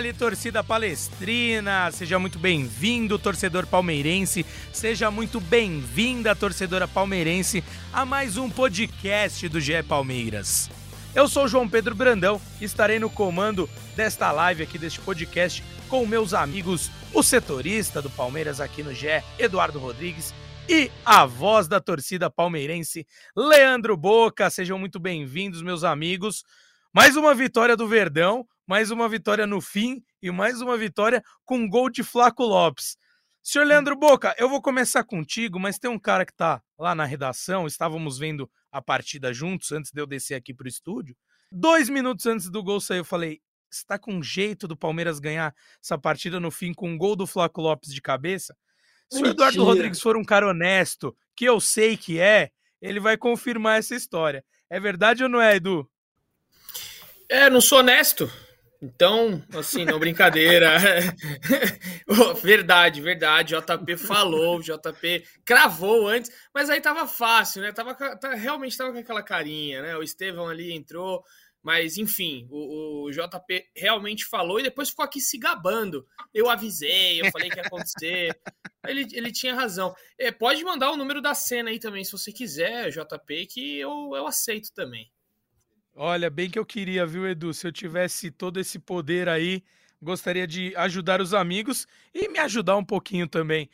Dali, torcida palestrina, seja muito bem-vindo, torcedor palmeirense, seja muito bem-vinda, torcedora palmeirense, a mais um podcast do GE Palmeiras. Eu sou João Pedro Brandão e estarei no comando desta live aqui, deste podcast, com meus amigos, o setorista do Palmeiras aqui no GE, Eduardo Rodrigues, e a voz da torcida palmeirense, Leandro Boca. Sejam muito bem-vindos, meus amigos. Mais uma vitória do Verdão, mais uma vitória no fim e mais uma vitória com gol de Flaco Lopes. Senhor Leandro Boca, eu vou começar contigo, mas tem um cara que tá lá na redação, estávamos vendo a partida juntos antes de eu descer aqui pro estúdio. Dois minutos antes do gol sair, eu falei: está com jeito do Palmeiras ganhar essa partida no fim com um gol do Flaco Lopes de cabeça? Se o Eduardo. Rodrigues for um cara honesto, que eu sei que é, ele vai confirmar essa história. É verdade ou não é, Edu? É, não sou honesto. Então, assim, não brincadeira. Verdade, verdade. JP falou, JP cravou antes, mas aí tava fácil, né? Tava, tá- realmente tava com aquela carinha, né? O Estevão ali entrou, mas enfim, o, o JP realmente falou e depois ficou aqui se gabando. Eu avisei, eu falei que ia acontecer. Ele, ele tinha razão. É, pode mandar o número da cena aí também, se você quiser, JP, que eu, eu aceito também. Olha, bem que eu queria, viu, Edu? Se eu tivesse todo esse poder aí, gostaria de ajudar os amigos e me ajudar um pouquinho também.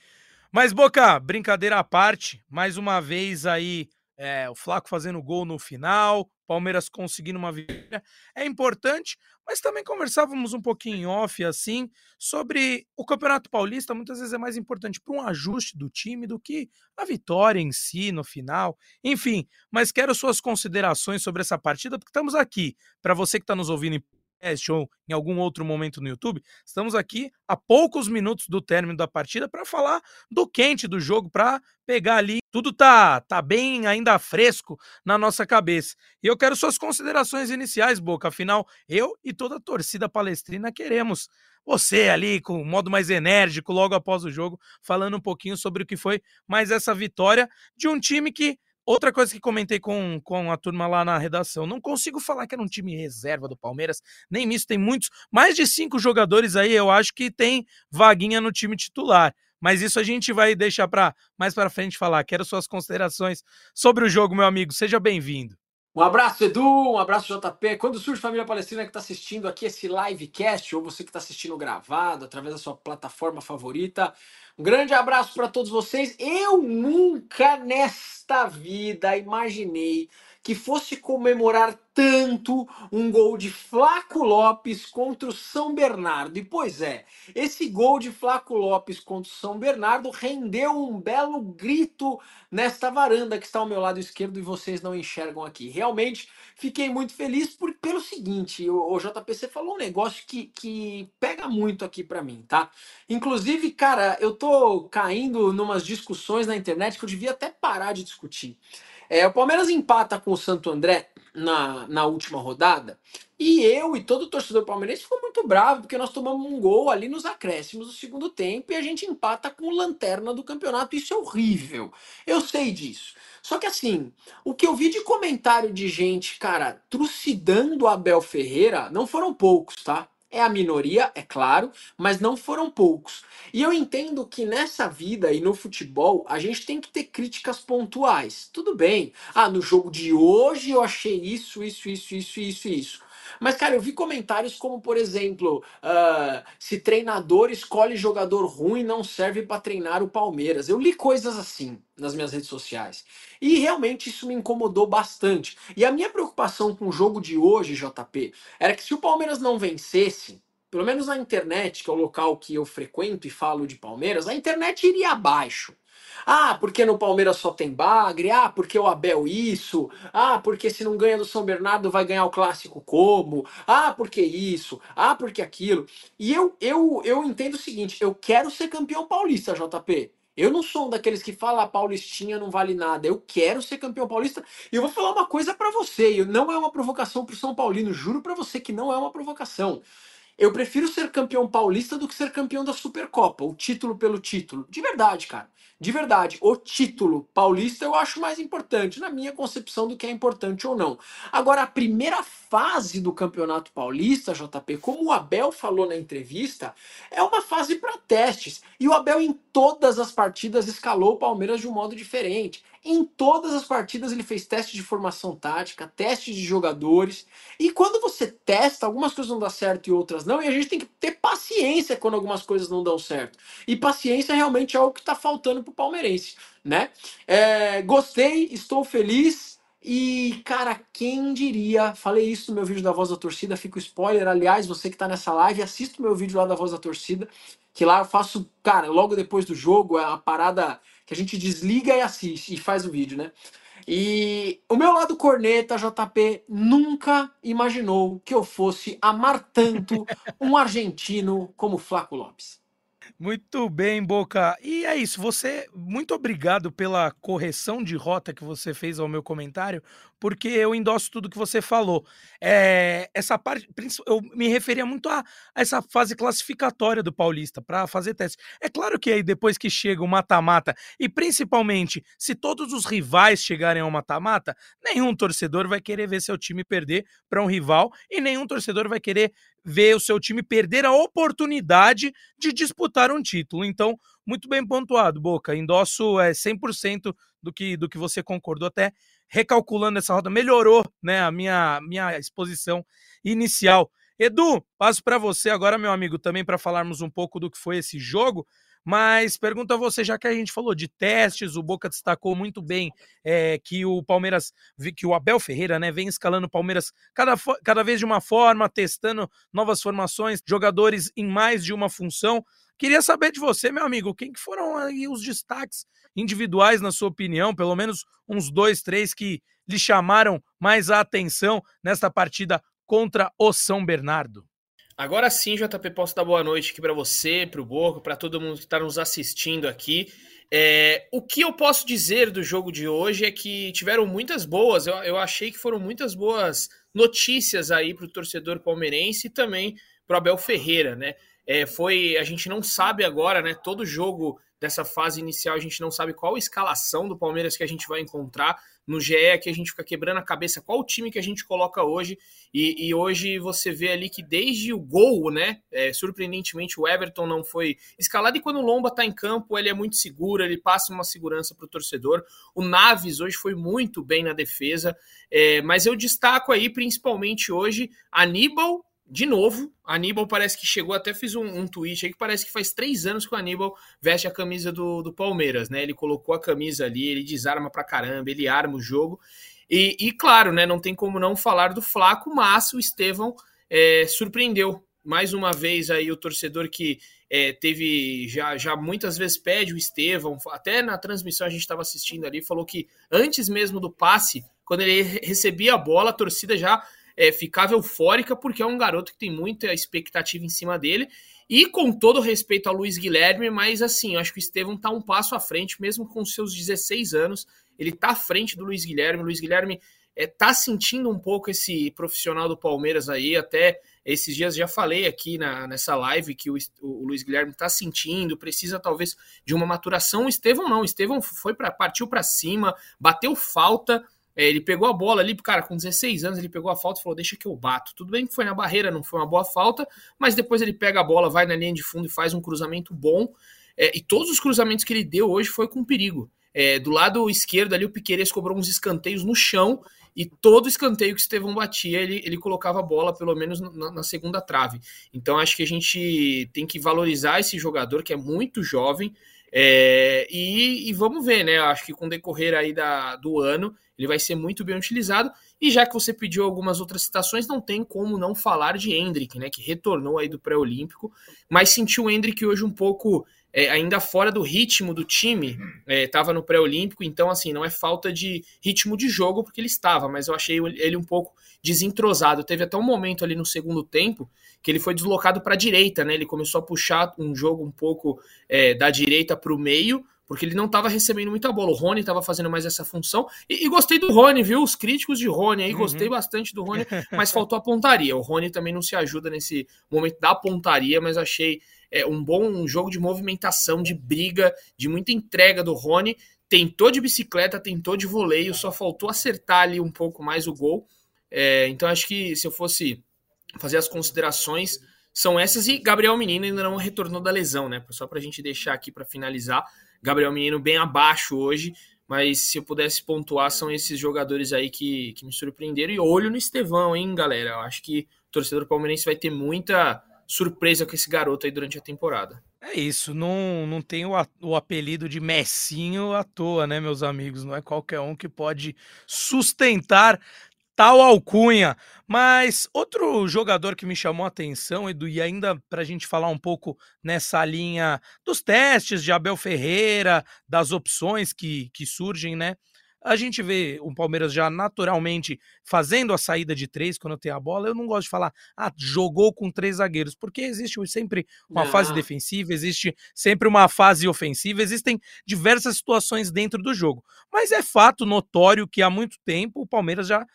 Mas, Boca, brincadeira à parte, mais uma vez aí, é, o Flaco fazendo gol no final, Palmeiras conseguindo uma vitória. É importante, mas também conversávamos um pouquinho em off, assim, sobre o Campeonato Paulista. Muitas vezes é mais importante para um ajuste do time do que a vitória em si no final. Enfim, mas quero suas considerações sobre essa partida, porque estamos aqui. Para você que está nos ouvindo em podcast ou em algum outro momento no YouTube, estamos aqui a poucos minutos do término da partida para falar do quente do jogo, para pegar ali. Tudo tá, tá bem ainda fresco na nossa cabeça. E eu quero suas considerações iniciais, Boca. Afinal, eu e toda a torcida palestrina queremos você ali com o modo mais enérgico logo após o jogo, falando um pouquinho sobre o que foi mais essa vitória de um time que Outra coisa que comentei com, com a turma lá na redação, não consigo falar que era um time reserva do Palmeiras, nem nisso tem muitos, mais de cinco jogadores aí, eu acho que tem vaguinha no time titular. Mas isso a gente vai deixar para mais para frente falar. Quero suas considerações sobre o jogo, meu amigo. Seja bem-vindo. Um abraço, Edu, um abraço, JP. Quando surge Família Palestrina que está assistindo aqui esse livecast, ou você que está assistindo gravado através da sua plataforma favorita, um grande abraço para todos vocês. Eu nunca nesta vida imaginei que fosse comemorar tanto um gol de Flaco Lopes contra o São Bernardo. E pois é, esse gol de Flaco Lopes contra o São Bernardo rendeu um belo grito nesta varanda que está ao meu lado esquerdo e vocês não enxergam aqui. Realmente fiquei muito feliz por, pelo seguinte, o, o JPC falou um negócio que, que pega muito aqui para mim, tá? Inclusive, cara, eu tô caindo numas discussões na internet que eu devia até parar de discutir. É, o Palmeiras empata com o Santo André na, na última rodada. E eu e todo torcedor palmeirense ficou muito bravo porque nós tomamos um gol ali nos acréscimos do segundo tempo e a gente empata com o lanterna do campeonato. Isso é horrível. Eu sei disso. Só que assim, o que eu vi de comentário de gente, cara, trucidando Abel Ferreira, não foram poucos, tá? É a minoria, é claro, mas não foram poucos. E eu entendo que nessa vida e no futebol a gente tem que ter críticas pontuais. Tudo bem. Ah, no jogo de hoje eu achei isso, isso, isso, isso, isso, isso. Mas, cara, eu vi comentários como, por exemplo, ah, se treinador escolhe jogador ruim não serve para treinar o Palmeiras. Eu li coisas assim nas minhas redes sociais. E realmente isso me incomodou bastante. E a minha preocupação com o jogo de hoje, JP, era que se o Palmeiras não vencesse, pelo menos na internet, que é o local que eu frequento e falo de Palmeiras, a internet iria abaixo. Ah, porque no Palmeiras só tem bagre? Ah, porque o Abel isso? Ah, porque se não ganha do São Bernardo vai ganhar o clássico como? Ah, porque isso? Ah, porque aquilo? E eu, eu, eu entendo o seguinte: eu quero ser campeão paulista, JP. Eu não sou um daqueles que fala a Paulistinha não vale nada. Eu quero ser campeão paulista. E eu vou falar uma coisa para você. Não é uma provocação pro São Paulino. Juro para você que não é uma provocação. Eu prefiro ser campeão paulista do que ser campeão da Supercopa, o título pelo título. De verdade, cara. De verdade, o título paulista eu acho mais importante, na minha concepção, do que é importante ou não. Agora, a primeira fase do Campeonato Paulista, JP, como o Abel falou na entrevista, é uma fase para testes. E o Abel, em todas as partidas, escalou o Palmeiras de um modo diferente. Em todas as partidas ele fez teste de formação tática, teste de jogadores. E quando você testa, algumas coisas não dão certo e outras não, e a gente tem que ter paciência quando algumas coisas não dão certo. E paciência realmente é o que está faltando para o palmeirense, né? É, gostei, estou feliz. E, cara, quem diria? Falei isso no meu vídeo da Voz da Torcida, fica o spoiler. Aliás, você que está nessa live, assista o meu vídeo lá da Voz da Torcida, que lá eu faço, cara, logo depois do jogo, é uma parada que a gente desliga e assiste e faz o vídeo, né? E o meu lado corneta, JP, nunca imaginou que eu fosse amar tanto um argentino como Flaco Lopes. Muito bem, Boca. E é isso. Você, muito obrigado pela correção de rota que você fez ao meu comentário, porque eu endosso tudo que você falou. É, essa parte, eu me referia muito a, a essa fase classificatória do Paulista para fazer teste. É claro que aí depois que chega o mata-mata e principalmente se todos os rivais chegarem ao mata-mata, nenhum torcedor vai querer ver seu time perder para um rival e nenhum torcedor vai querer ver o seu time perder a oportunidade de disputar um título. Então, muito bem pontuado, Boca. Endosso é 100% do que, do que você concordou, até recalculando essa roda, melhorou né, a minha, minha exposição inicial. Edu, passo para você agora, meu amigo, também para falarmos um pouco do que foi esse jogo. Mas pergunto a você, já que a gente falou de testes, o Boca destacou muito bem é, que o Palmeiras, que o Abel Ferreira, né, vem escalando o Palmeiras cada, cada vez de uma forma, testando novas formações, jogadores em mais de uma função. Queria saber de você, meu amigo, quem que foram aí os destaques individuais, na sua opinião, pelo menos uns dois, três que lhe chamaram mais a atenção nesta partida contra o São Bernardo? Agora sim, JP, posso dar boa noite aqui para você, para o Borgo, para todo mundo que está nos assistindo aqui. É, o que eu posso dizer do jogo de hoje é que tiveram muitas boas, eu, eu achei que foram muitas boas notícias aí para o torcedor palmeirense e também para Abel Ferreira, né? É, foi, a gente não sabe agora, né? Todo jogo dessa fase inicial a gente não sabe qual escalação do Palmeiras que a gente vai encontrar no GE que a gente fica quebrando a cabeça qual time que a gente coloca hoje. E, e hoje você vê ali que desde o gol, né? É, surpreendentemente, o Everton não foi escalado. E quando o Lomba tá em campo, ele é muito seguro, ele passa uma segurança para o torcedor. O Naves hoje foi muito bem na defesa. É, mas eu destaco aí, principalmente hoje, Aníbal de novo, Aníbal parece que chegou, até fiz um, um, tweet aí que parece que faz três anos que o Aníbal veste a camisa do, do Palmeiras, né? Ele colocou a camisa ali, ele desarma pra caramba, ele arma o jogo. E, e claro, né? Não tem como não falar do Flaco, mas o Estevão é, surpreendeu. Mais uma vez aí o torcedor que é, teve já, já muitas vezes pede o Estevão, até na transmissão a gente estava assistindo ali, falou que antes mesmo do passe, quando ele recebia a bola, a torcida já é, ficava eufórica, porque é um garoto que tem muita expectativa em cima dele. E com todo respeito ao Luiz Guilherme, mas assim, eu acho que o Estevão tá um passo à frente, mesmo com seus 16 anos, ele tá à frente do Luiz Guilherme. O Luiz Guilherme é, tá sentindo um pouco esse profissional do Palmeiras aí, até esses dias já falei aqui na, nessa live que o, o Luiz Guilherme tá sentindo, precisa talvez de uma maturação. O Estevão não, o Estevão foi para partiu para cima, bateu falta, é, ele pegou a bola ali, cara, com 16 anos, ele pegou a falta e falou: Deixa que eu bato. Tudo bem que foi na barreira, não foi uma boa falta, mas depois ele pega a bola, vai na linha de fundo e faz um cruzamento bom. É, e todos os cruzamentos que ele deu hoje foi com perigo. É, do lado esquerdo ali, o Piqueires cobrou uns escanteios no chão e todo escanteio que o Estevão batia, ele, ele colocava a bola pelo menos na, na, segunda trave. Então acho que a gente tem que valorizar esse jogador que é muito jovem. É, e, e, vamos ver, né? Acho que com o decorrer aí da, do ano ele vai ser muito bem utilizado. E já que você pediu algumas outras citações, não tem como não falar de Hendrick, né? Que retornou aí do pré-olímpico, mas sentiu o Hendrick hoje um pouco é, ainda fora do ritmo do time, estava é, no pré-olímpico, então assim, não é falta de ritmo de jogo porque ele estava, mas eu achei ele um pouco desentrosado. Teve até um momento ali no segundo tempo que ele foi deslocado para a direita, né? Ele começou a puxar um jogo um pouco é, da direita para o meio, porque ele não estava recebendo muita bola. O Rony estava fazendo mais essa função. E, e, gostei do Rony, viu? Os críticos de Rony aí, uhum. gostei bastante do Rony, mas faltou a pontaria. O Rony também não se ajuda nesse momento da pontaria, mas achei é, um bom jogo de movimentação, de briga, de muita entrega do Rony. Tentou de bicicleta, tentou de voleio, só faltou acertar ali um pouco mais o gol. É, então acho que se eu fosse fazer as considerações, são essas. E Gabriel Menino ainda não retornou da lesão, né? Só para a gente deixar aqui para finalizar. Gabriel Menino bem abaixo hoje, mas se eu pudesse pontuar, são esses jogadores aí que, que me surpreenderam. E olho no Estevão, hein, galera? Eu acho que o torcedor palmeirense vai ter muita surpresa com esse garoto aí durante a temporada. É isso, não, não tem o, o apelido de Messinho à toa, né, meus amigos? Não é qualquer um que pode sustentar tal alcunha. Mas outro jogador que me chamou a atenção, Edu, e ainda para a gente falar um pouco nessa linha dos testes de Abel Ferreira, das opções que, que surgem, né? A gente vê o Palmeiras já naturalmente fazendo a saída de três quando tem a bola. Eu não gosto de falar, ah, jogou com três zagueiros, porque existe sempre uma não. fase defensiva, existe sempre uma fase ofensiva, existem diversas situações dentro do jogo. Mas é fato notório que há muito tempo o Palmeiras já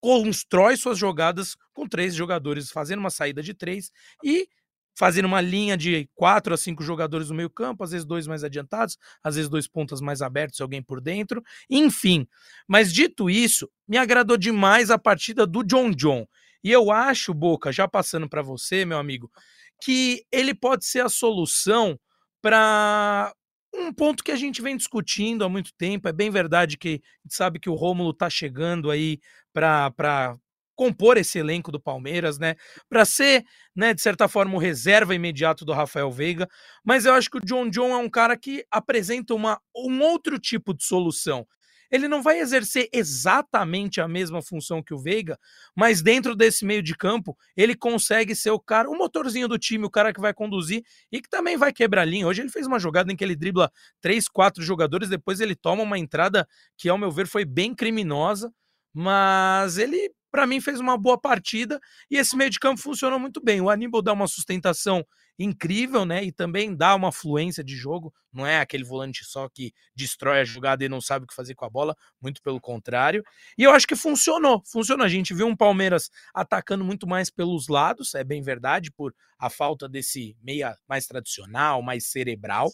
constrói suas jogadas com três jogadores, fazendo uma saída de três e fazendo uma linha de quatro a cinco jogadores no meio campo, às vezes dois mais adiantados, às vezes dois pontas mais abertos, alguém por dentro, enfim. Mas dito isso, me agradou demais a partida do John John. E eu acho, Boca, já passando para você, meu amigo, que ele pode ser a solução para um ponto que a gente vem discutindo há muito tempo. É bem verdade que sabe que o Rômulo está chegando aí para compor esse elenco do Palmeiras, né? Para ser, né, de certa forma, o reserva imediato do Rafael Veiga. Mas eu acho que o John John é um cara que apresenta uma, um outro tipo de solução ele não vai exercer exatamente a mesma função que o Veiga, mas dentro desse meio de campo, ele consegue ser o cara, o motorzinho do time, o cara que vai conduzir e que também vai quebrar linha. Hoje ele fez uma jogada em que ele dribla três, quatro jogadores, depois ele toma uma entrada que, ao meu ver, foi bem criminosa, mas ele para mim fez uma boa partida e esse meio de campo funcionou muito bem. O Aníbal dá uma sustentação incrível, né? E também dá uma fluência de jogo. Não é aquele volante só que destrói a jogada e não sabe o que fazer com a bola, muito pelo contrário. E eu acho que funcionou, funcionou. A gente viu um Palmeiras atacando muito mais pelos lados, é bem verdade, por a falta desse meia mais tradicional, mais cerebral.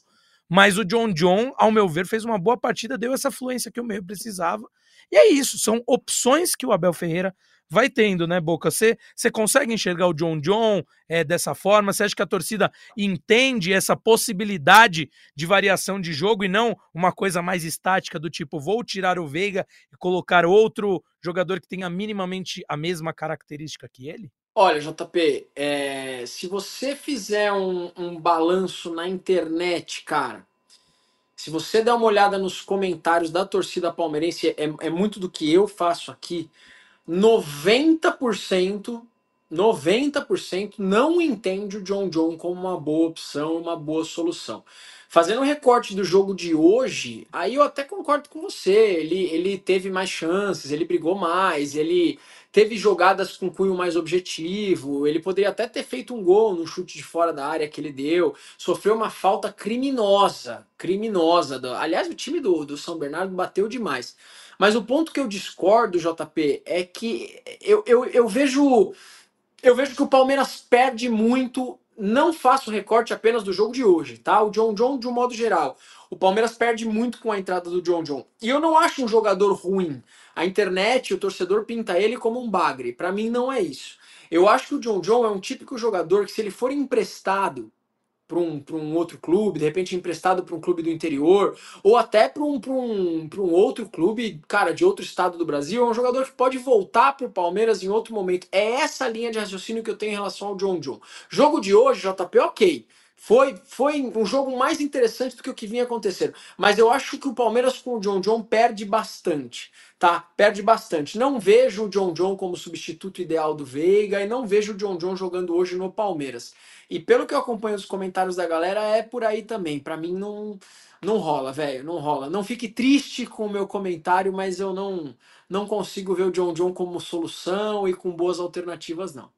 Mas o John John, ao meu ver, fez uma boa partida, deu essa fluência que o meio precisava. E é isso, são opções que o Abel Ferreira vai tendo, né, Boca? Você consegue enxergar o John John é, dessa forma? Você acha que a torcida entende essa possibilidade de variação de jogo e não uma coisa mais estática do tipo, vou tirar o Veiga e colocar outro jogador que tenha minimamente a mesma característica que ele? Olha, JP, é, se você fizer um, um balanço na internet, cara, se você der uma olhada nos comentários da torcida palmeirense, é, é muito do que eu faço aqui. 90%, 90% não entende o John John como uma boa opção, uma boa solução. Fazendo um recorte do jogo de hoje, aí eu até concordo com você. Ele, ele teve mais chances, ele brigou mais, ele teve jogadas com cunho mais objetivo, ele poderia até ter feito um gol no chute de fora da área que ele deu, sofreu uma falta criminosa, criminosa. Aliás, o time do, do São Bernardo bateu demais. Mas o ponto que eu discordo, JP, é que eu, eu, eu vejo eu vejo que o Palmeiras perde muito. Não faço recorte apenas do jogo de hoje, tá? O John John de um modo geral. O Palmeiras perde muito com a entrada do John John. E eu não acho um jogador ruim. A internet, o torcedor pinta ele como um bagre. Para mim não é isso. Eu acho que o John John é um típico jogador que se ele for emprestado para um, um outro clube, de repente emprestado para um clube do interior, ou até para um, um, um outro clube, cara, de outro estado do Brasil, é um jogador que pode voltar para o Palmeiras em outro momento. É essa linha de raciocínio que eu tenho em relação ao John John. Jogo de hoje, JP, ok. Foi, foi um jogo mais interessante do que o que vinha acontecendo. Mas eu acho que o Palmeiras com o John John perde bastante, tá? Perde bastante. Não vejo o John John como substituto ideal do Veiga e não vejo o John John jogando hoje no Palmeiras. E pelo que eu acompanho os comentários da galera, é por aí também. Para mim não não rola, velho, não rola. Não fique triste com o meu comentário, mas eu não não consigo ver o John John como solução e com boas alternativas não.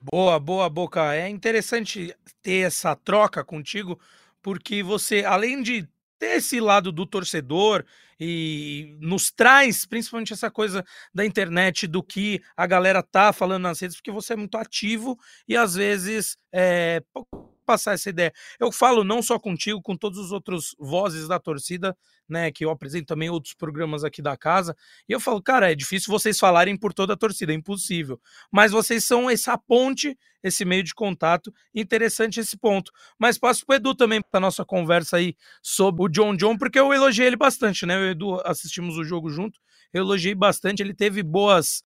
Boa, boa, Boca. É interessante ter essa troca contigo, porque você, além de esse lado do torcedor e nos traz principalmente essa coisa da internet, do que a galera tá falando nas redes, porque você é muito ativo e às vezes é, passar essa ideia. Eu falo não só contigo, com todos os outros vozes da torcida, né, que eu apresento também outros programas aqui da casa, e eu falo, cara, é difícil vocês falarem por toda a torcida, é impossível. Mas vocês são essa ponte, esse meio de contato, interessante esse ponto. Mas passo pro Edu também para nossa conversa aí sobre o John John, porque eu elogiei ele bastante, né? O Edu assistimos o jogo junto, eu elogiei bastante, ele teve boas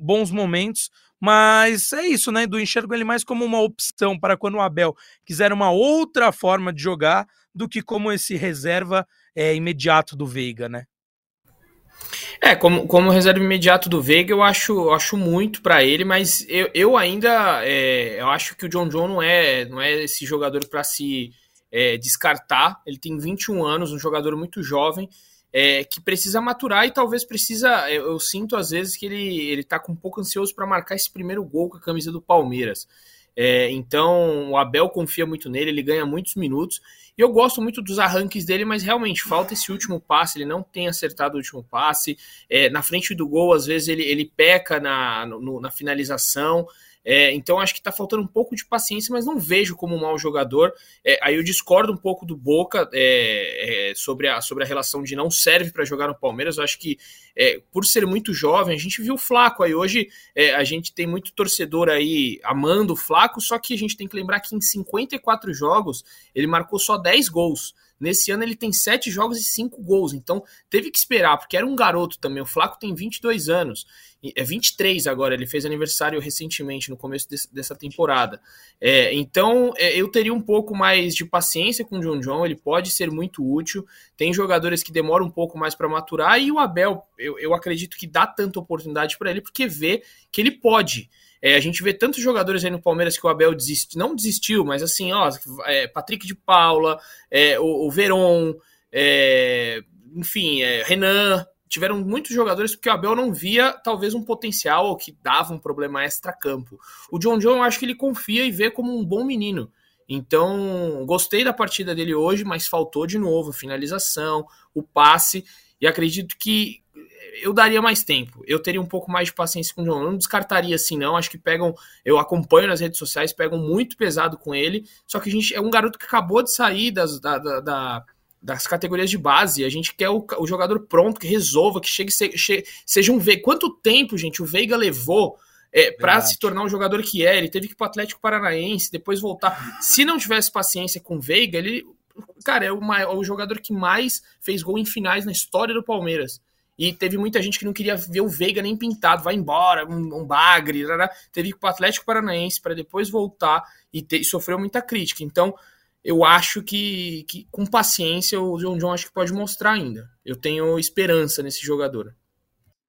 bons momentos, mas é isso, né? Do enxergo ele mais como uma opção para quando o Abel quiser uma outra forma de jogar do que como esse reserva é, imediato do Veiga, né? É, como, como reserva imediato do Veiga, eu acho, eu acho muito para ele, mas eu, eu ainda é, eu acho que o John John não é, não é esse jogador para se é, descartar. Ele tem 21 anos, um jogador muito jovem é, que precisa maturar e talvez precisa. Eu, eu, sinto às vezes que ele, ele tá com um pouco ansioso para marcar esse primeiro gol com a camisa do Palmeiras. É, então o Abel confia muito nele, ele ganha muitos minutos. E eu gosto muito dos arranques dele, mas realmente falta esse último passe. Ele não tem acertado o último passe. É, na frente do gol, às vezes ele, ele peca na, no, na finalização. É, então acho que está faltando um pouco de paciência, mas não vejo como um mau jogador. É, aí eu discordo um pouco do Boca é, é sobre, a, sobre a relação de não serve para jogar no Palmeiras. Eu acho que é, por ser muito jovem, a gente viu o Flaco aí. Hoje é, a gente tem muito torcedor aí amando o Flaco, só que a gente tem que lembrar que em 54 jogos ele marcou só 10 gols. Nesse ano ele tem sete jogos e cinco gols, então teve que esperar, porque era um garoto também. O Flaco tem 22 anos, é 23 agora, ele fez aniversário recentemente, no começo desse, dessa temporada. É, então é, eu teria um pouco mais de paciência com o John John, ele pode ser muito útil. Tem jogadores que demoram um pouco mais para maturar, e o Abel, eu, eu acredito que dá tanta oportunidade para ele, porque vê que ele pode. É, a gente vê tantos jogadores aí no Palmeiras que o Abel desist, não desistiu, mas assim, ó, é, Patrick de Paula, é, o, o Veron, é, enfim, é, Renan, tiveram muitos jogadores porque o Abel não via talvez um potencial ou que dava um problema extra-campo. O John John, eu acho que ele confia e vê como um bom menino. Então, gostei da partida dele hoje, mas faltou de novo a finalização, o passe, e acredito que eu daria mais tempo. Eu teria um pouco mais de paciência com o John. Eu não descartaria assim, não. Acho que pegam. Eu acompanho nas redes sociais, pegam muito pesado com ele. Só que a gente é um garoto que acabou de sair das, da, da, da das categorias de base. A gente quer o, o jogador pronto, que resolva, que chegue, che, seja um Veiga. Quanto tempo, gente, o Veiga levou é, para se tornar o jogador que é? Ele teve que ir para o Atlético Paranaense, depois voltar. Se não tivesse paciência com o Veiga, ele. Cara, é o, é o jogador que mais fez gol em finais na história do Palmeiras. E teve muita gente que não queria ver o Veiga nem pintado, vai embora, um, um bagre, teve que pro Atlético Paranaense para depois voltar e, ter, e sofreu muita crítica. Então, eu acho que, que com paciência o John John acho que pode mostrar ainda. Eu tenho esperança nesse jogador.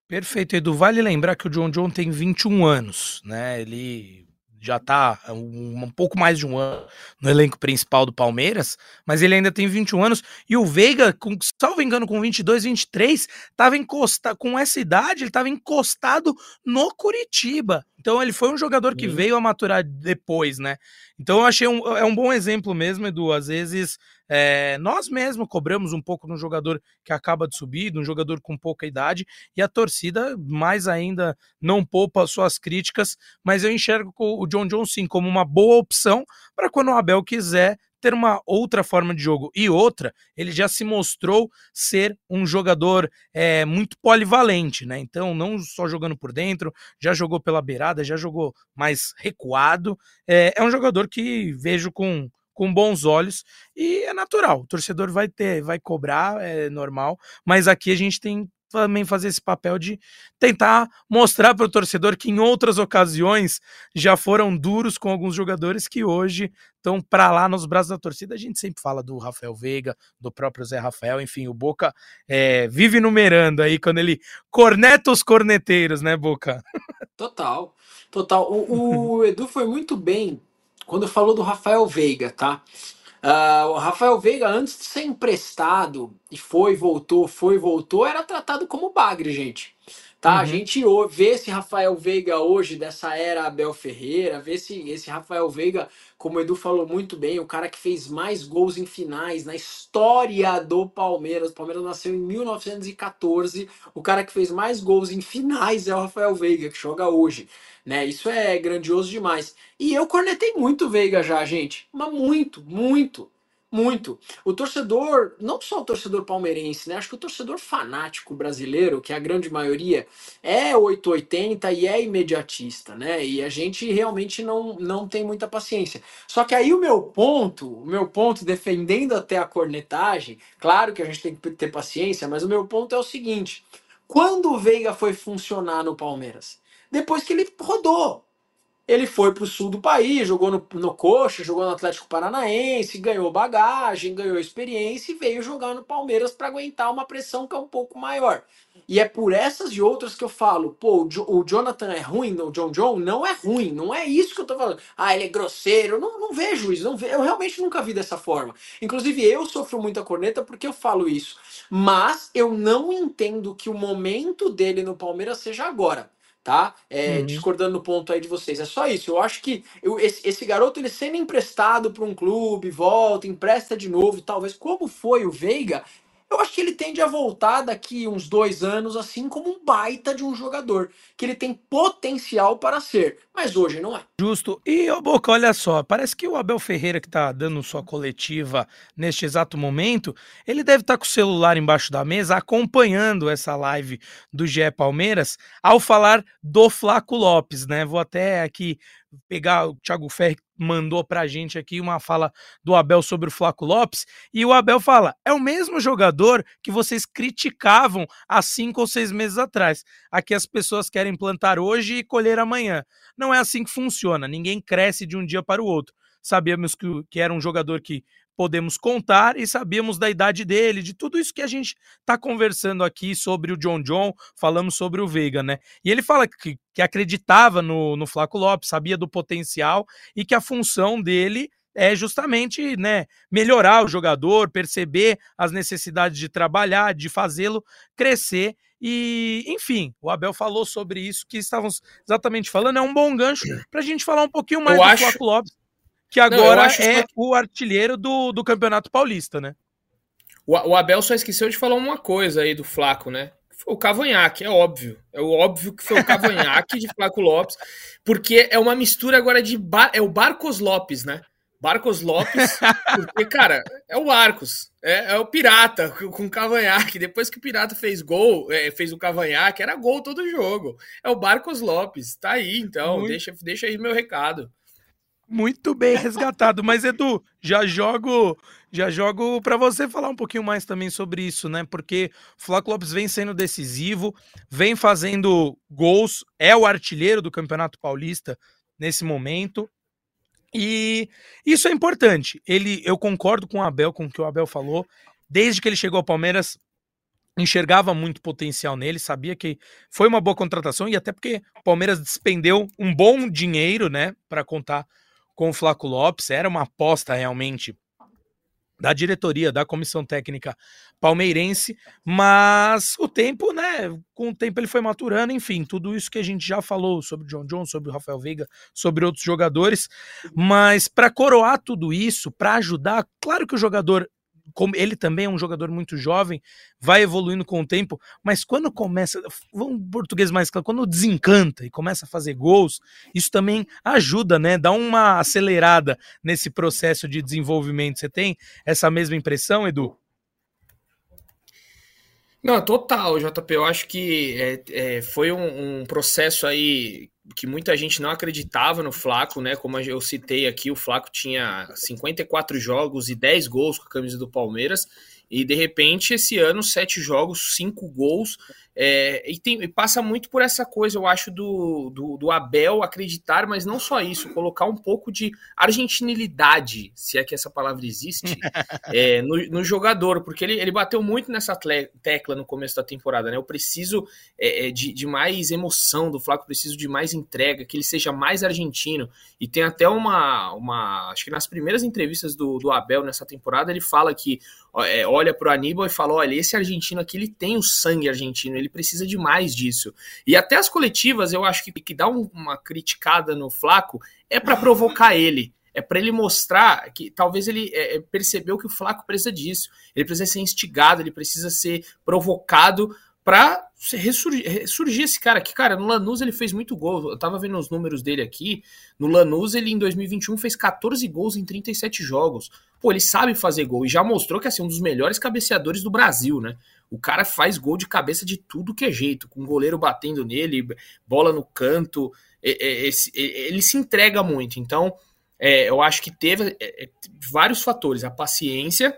Perfeito, Edu. Vale lembrar que o John John tem 21 anos, né? Ele já está um, um, pouco mais de um ano no elenco principal do Palmeiras, mas ele ainda tem 21 anos. E o Veiga, com, salvo engano, com 22, 23, estava encostado, com essa idade, ele estava encostado no Curitiba. Então ele foi um jogador que uhum. veio a maturar depois, né? Então eu achei um, é um bom exemplo mesmo, Edu. Às vezes é, nós mesmos cobramos um pouco no jogador que acaba de subir, de um jogador com pouca idade, e a torcida mais ainda não poupa suas críticas, mas eu enxergo o John John sim como uma boa opção para quando o Abel quiser ter uma outra forma de jogo. E outra, ele já se mostrou ser um jogador é, muito polivalente, né? Então, não só jogando por dentro, já jogou pela beirada, já jogou mais recuado. É, é um jogador que vejo com, com bons olhos e é natural. O torcedor vai ter, vai cobrar, é normal, mas aqui a gente tem também fazer esse papel de tentar mostrar para o torcedor que em outras ocasiões já foram duros com alguns jogadores que hoje estão para lá nos braços da torcida. A gente sempre fala do Rafael Veiga, do próprio Zé Rafael, enfim, o Boca é, vive numerando aí quando ele corneta os corneteiros, né, Boca? Total, total. O, o Edu foi muito bem quando falou do Rafael Veiga, tá? Uh, o Rafael Veiga, antes de ser emprestado, e foi, voltou, foi, voltou, era tratado como bagre, gente. Tá? Uhum. A gente vê esse Rafael Veiga hoje, dessa era Abel Ferreira, vê esse, esse Rafael Veiga, como o Edu falou muito bem, o cara que fez mais gols em finais na história do Palmeiras. O Palmeiras nasceu em 1914. O cara que fez mais gols em finais é o Rafael Veiga, que joga hoje. Né? Isso é grandioso demais. E eu cornetei muito o Veiga já, gente. Mas muito, muito. Muito. O torcedor, não só o torcedor palmeirense, né? Acho que o torcedor fanático brasileiro, que é a grande maioria, é 880 e é imediatista, né? E a gente realmente não, não tem muita paciência. Só que aí o meu ponto, o meu ponto defendendo até a cornetagem, claro que a gente tem que ter paciência, mas o meu ponto é o seguinte: quando o Veiga foi funcionar no Palmeiras? Depois que ele rodou, ele foi para o sul do país, jogou no, no Coxa, jogou no Atlético Paranaense, ganhou bagagem, ganhou experiência e veio jogar no Palmeiras para aguentar uma pressão que é um pouco maior. E é por essas e outras que eu falo, pô, o, jo o Jonathan é ruim, o John John não é ruim, não é isso que eu tô falando. Ah, ele é grosseiro, não, não vejo isso, não ve eu realmente nunca vi dessa forma. Inclusive eu sofro muita corneta porque eu falo isso, mas eu não entendo que o momento dele no Palmeiras seja agora tá? É, uhum. Discordando no ponto aí de vocês. É só isso. Eu acho que eu, esse, esse, garoto ele sendo emprestado para um clube, volta, empresta de novo, talvez como foi o Veiga, eu acho que ele tende a voltar daqui uns dois anos, assim como um baita de um jogador, que ele tem potencial para ser, mas hoje não é. Justo. E, ô Boca, olha só, parece que o Abel Ferreira, que tá dando sua coletiva neste exato momento, ele deve estar tá com o celular embaixo da mesa acompanhando essa live do GE Palmeiras ao falar do Flaco Lopes, né? Vou até aqui pegar o Thiago Ferri mandou pra gente aqui uma fala do Abel sobre o Flaco Lopes, e o Abel fala: é o mesmo jogador que vocês criticavam há cinco ou seis meses atrás. Aqui as pessoas querem plantar hoje e colher amanhã. Não é assim que funciona, ninguém cresce de um dia para o outro. Sabíamos que, que era um jogador que podemos contar e sabíamos da idade dele, de tudo isso que a gente está conversando aqui sobre o John John, falamos sobre o Veiga, né? E ele fala que, que acreditava no, no Flaco Lopes, sabia do potencial e que a função dele é justamente né, melhorar o jogador, perceber as necessidades de trabalhar, de fazê-lo crescer. E, enfim, o Abel falou sobre isso que estávamos exatamente falando. É um bom gancho para a gente falar um pouquinho mais Eu do acho... Flaco Lopes que agora Não, é que... o artilheiro do, do Campeonato Paulista, né? O, o, Abel só esqueceu de falar uma coisa aí do Flaco, né? Foi o Cavanhaque, é óbvio. É óbvio que foi o Cavanhaque de Flaco Lopes, porque é uma mistura agora de. Bar, é o Barcos Lopes, né? Barcos Lopes, porque, cara, é o Barcos, é, é o Pirata com o Cavanhaque. Depois que o Pirata fez gol, é, fez o Cavanhaque, era gol todo jogo. É o Barcos Lopes, tá aí, então, Muito... deixa, deixa aí meu recado. Muito bem resgatado. Mas, Edu, já jogo já jogo para você falar um pouquinho mais também sobre isso, né? Porque Flávio Lopes vem sendo decisivo, vem fazendo gols, é o artilheiro do Campeonato Paulista nesse momento. E isso é importante. Ele, eu concordo com o Abel, com o que o Abel falou. Desde que ele chegou ao Palmeiras, enxergava muito potencial nele, sabia que foi uma boa contratação e até porque o Palmeiras despendeu um bom dinheiro, né, para contar com o Flaco Lopes, era uma aposta realmente da diretoria, da comissão técnica palmeirense, mas o tempo, né, com o tempo ele foi maturando, enfim, tudo isso que a gente já falou sobre o John John, sobre o Rafael Veiga, sobre outros jogadores, mas para coroar tudo isso, para ajudar, claro que o jogador como ele também é um jogador muito jovem, vai evoluindo com o tempo, mas quando começa, vamos português mais claro, quando desencanta e começa a fazer gols, isso também ajuda, né? Dá uma acelerada nesse processo de desenvolvimento. Você tem essa mesma impressão, Edu? Não, total, JP. Eu acho que é, é, foi um, um, processo aí que muita gente não acreditava no Flaco, né? Como eu citei aqui, o Flaco tinha 54 jogos e 10 gols com a camisa do Palmeiras. E de repente, esse ano, sete jogos, cinco gols. É, e, tem, e, passa muito por essa coisa, eu acho, do, do, do, Abel acreditar, mas não só isso, colocar um pouco de argentinilidade, se é que essa palavra existe, é, no, no, jogador, porque ele, ele bateu muito nessa tecla no começo da temporada, né? Eu preciso é, é, de, de mais emoção do Flaco, preciso de mais entrega, que ele seja mais argentino. E tem até uma. uma acho que nas primeiras entrevistas do, do Abel nessa temporada, ele fala que é, olha para o Aníbal e fala: olha, esse argentino aqui ele tem o sangue argentino, ele precisa de mais disso. E até as coletivas, eu acho que, que dá um, uma criticada no Flaco é para provocar ele. É para ele mostrar que talvez ele é, é, percebeu que o Flaco precisa disso. Ele precisa ser instigado, ele precisa ser provocado para ressurgir, ressurgir, esse cara aqui. Cara, no Lanús ele fez muito gol. Eu tava vendo os números dele aqui. No Lanús ele em 2021 fez 14 gols em 37 jogos. Pô, ele sabe fazer gol e já mostrou que é assim, um dos melhores cabeceadores do Brasil, né? O cara faz gol de cabeça de tudo que é jeito, com o goleiro batendo nele, bola no canto. Ele se entrega muito. Então, é, eu acho que teve é, vários fatores. A paciência,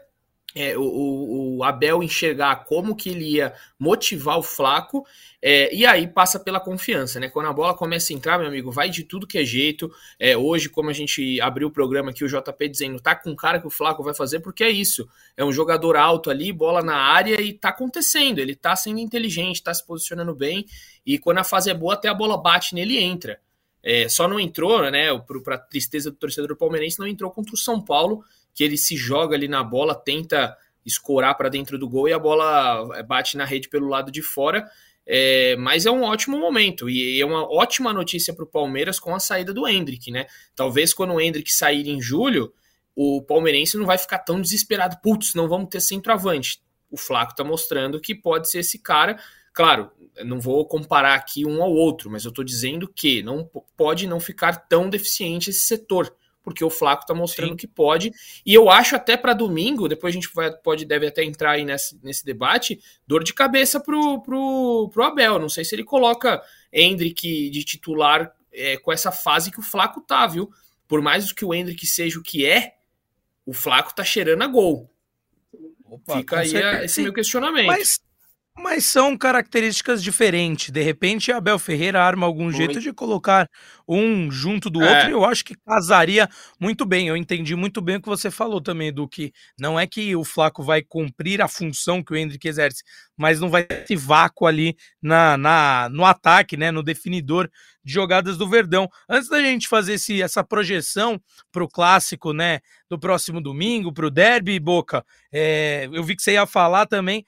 é, o, o, Abel enxergar como que ele ia motivar o Flaco, é, e aí passa pela confiança, né? Quando a bola começa a entrar, meu amigo, vai de tudo que é jeito. É, hoje, como a gente abriu o programa aqui, o JP dizendo, tá com cara que o Flaco vai fazer, porque é isso. É um jogador alto ali, bola na área e tá acontecendo. Ele tá sendo inteligente, tá se posicionando bem, e quando a fase é boa, até a bola bate nele e entra. É, só não entrou, né? Para tristeza do torcedor palmeirense, não entrou contra o São Paulo que ele se joga ali na bola, tenta escorar para dentro do gol e a bola eh, bate na rede pelo lado de fora. É, mas é um ótimo momento e é uma ótima notícia para o Palmeiras com a saída do Hendrick, né? Talvez quando o Hendrick sair em julho, o palmeirense não vai ficar tão desesperado. Putz, não vamos ter centroavante. O Flaco está mostrando que pode ser esse cara. Claro, não vou comparar aqui um ao outro, mas eu estou dizendo que não pode não ficar tão deficiente esse setor porque o Flaco está mostrando Sim. que pode. E eu acho até para domingo, depois a gente vai, pode deve até entrar aí nesse, nesse debate, dor de cabeça pro, pro, pro Abel. Não sei se ele coloca Hendrick de titular é, com essa fase que o Flaco tá, viu? Por mais que o Hendrick seja o que é, o Flaco tá cheirando a gol. Opa, Fica aí certeza. esse meu questionamento. Mas mas são características diferentes. De repente, Abel Ferreira arma algum muito. jeito de colocar um junto do é. outro e eu acho que casaria muito bem. Eu entendi muito bem o que você falou também, do que não é que o Flaco vai cumprir a função que o Hendrick exerce, mas não vai ter esse vácuo ali na, na, no ataque, né, no definidor de jogadas do Verdão. Antes da gente fazer esse, essa projeção para o clássico, né, do próximo domingo, para o derby, Boca, é, eu vi que você ia falar também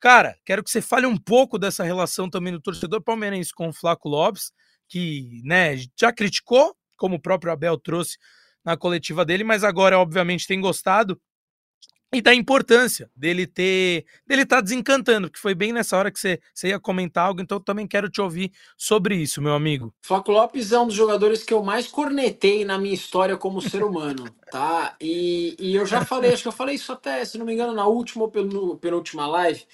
Cara, quero que você fale um pouco dessa relação também do torcedor palmeirense com o Flaco Lopes, que né, já criticou, como o próprio Abel trouxe na coletiva dele, mas agora, obviamente, tem gostado. E da importância dele ter. dele estar tá desencantando, que foi bem nessa hora que você, você ia comentar algo, então eu também quero te ouvir sobre isso, meu amigo. Flaco Lopes é um dos jogadores que eu mais cornetei na minha história como ser humano, tá? E, e eu já falei, acho que eu falei isso até, se não me engano, na última ou penúltima live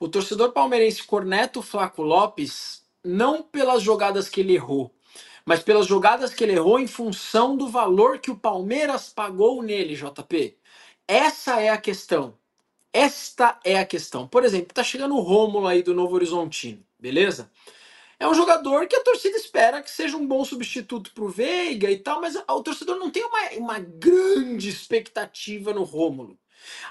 o torcedor palmeirense corneta o Flaco Lopes não pelas jogadas que ele errou, mas pelas jogadas que ele errou em função do valor que o Palmeiras pagou nele, JP. Essa é a questão. Esta é a questão. Por exemplo, tá chegando o Rômulo aí do Novo Horizontino, beleza? É um jogador que a torcida espera que seja um bom substituto para o Veiga e tal, mas o torcedor não tem uma, uma grande expectativa no Rômulo.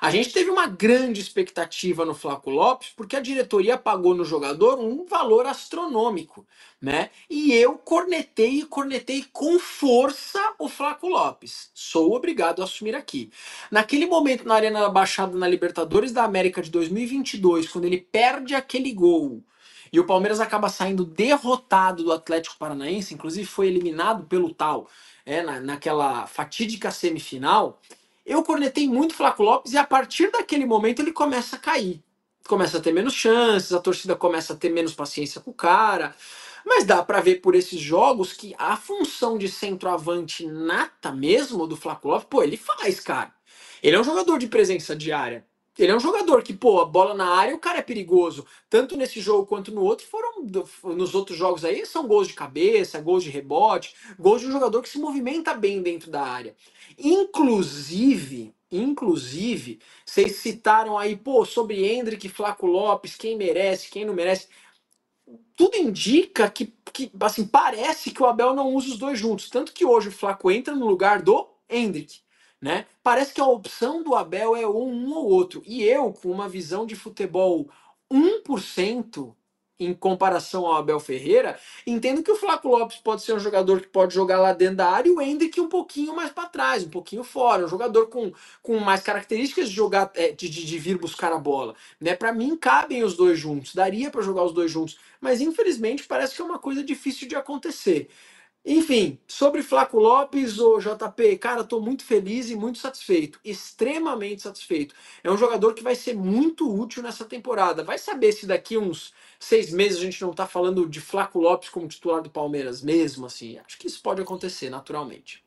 A gente teve uma grande expectativa no Flaco Lopes porque a diretoria pagou no jogador um valor astronômico, né? E eu cornetei e cornetei com força o Flaco Lopes. Sou obrigado a assumir aqui. Naquele momento na Arena da Baixada na Libertadores da América de 2022, quando ele perde aquele gol e o Palmeiras acaba saindo derrotado do Atlético Paranaense, inclusive foi eliminado pelo tal, é, na, naquela fatídica semifinal. Eu cornetei muito o Flaco Lopes e a partir daquele momento ele começa a cair. Começa a ter menos chances, a torcida começa a ter menos paciência com o cara. Mas dá para ver por esses jogos que a função de centroavante nata mesmo do Flaco Lopes, pô, ele faz, cara. Ele é um jogador de presença diária. Ele é um jogador que, pô, a bola na área, o cara é perigoso. Tanto nesse jogo quanto no outro, foram nos outros jogos aí, são gols de cabeça, gols de rebote, gols de um jogador que se movimenta bem dentro da área. Inclusive, Inclusive, vocês citaram aí, pô, sobre Hendrick, Flaco Lopes, quem merece, quem não merece. Tudo indica que, que, assim, parece que o Abel não usa os dois juntos. Tanto que hoje o Flaco entra no lugar do Hendrick, né? Parece que a opção do Abel é um ou outro. E eu, com uma visão de futebol 1%, em comparação ao Abel Ferreira, entendo que o Flaco Lopes pode ser um jogador que pode jogar lá dentro da área e o Hendrick um pouquinho mais para trás, um pouquinho fora, um jogador com, com mais características de jogar é, de, de, de vir buscar a bola, né? Para mim cabem os dois juntos, daria para jogar os dois juntos, mas infelizmente parece que é uma coisa difícil de acontecer. Enfim, sobre Flaco Lopes, o JP, cara, tô muito feliz e muito satisfeito, extremamente satisfeito. É um jogador que vai ser muito útil nessa temporada. Vai saber se daqui uns seis meses a gente não tá falando de Flaco Lopes como titular do Palmeiras mesmo, assim. Acho que isso pode acontecer naturalmente.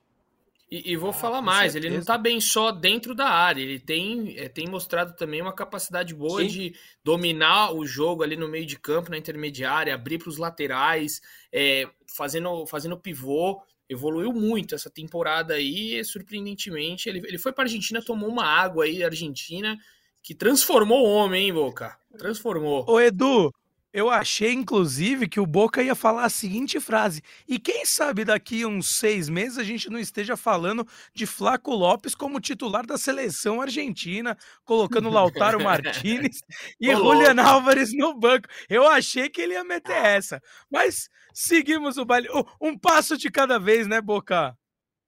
E, e vou ah, falar mais, certeza. ele não está bem só dentro da área, ele tem, é, tem mostrado também uma capacidade boa Sim. de dominar o jogo ali no meio de campo, na intermediária, abrir para os laterais, é, fazendo, fazendo pivô. Evoluiu muito essa temporada aí, surpreendentemente. Ele, ele foi para a Argentina, tomou uma água aí, Argentina, que transformou o homem, hein, Boca? Transformou. Ô, Edu, eu achei, inclusive, que o Boca ia falar a seguinte frase. E quem sabe daqui uns seis meses a gente não esteja falando de Flaco Lopes como titular da seleção argentina, colocando Lautaro Martinez e Julian Álvares no banco. Eu achei que ele ia meter essa. Mas seguimos o baile. Um passo de cada vez, né, Boca?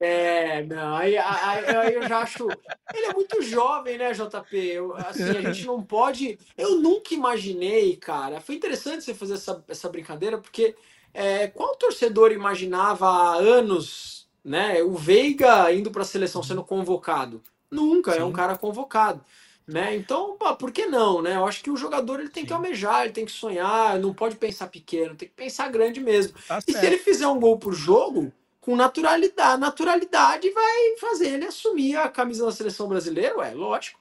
É, não, aí, aí, aí, eu já acho. Ele é muito jovem, né, JP? Eu, assim, a gente não pode. Eu nunca imaginei, cara. Foi interessante você fazer essa, essa brincadeira, porque é, qual torcedor imaginava há anos, né, o Veiga indo para a seleção sendo convocado? Nunca, Sim. é um cara convocado. Né? Então, por que não, né? Eu acho que o jogador ele tem Sim. que almejar, ele tem que sonhar, não pode pensar pequeno, tem que pensar grande mesmo. Tá e se ele fizer um gol por jogo, com naturalidade, naturalidade vai fazer ele assumir a camisa da seleção brasileira, é lógico.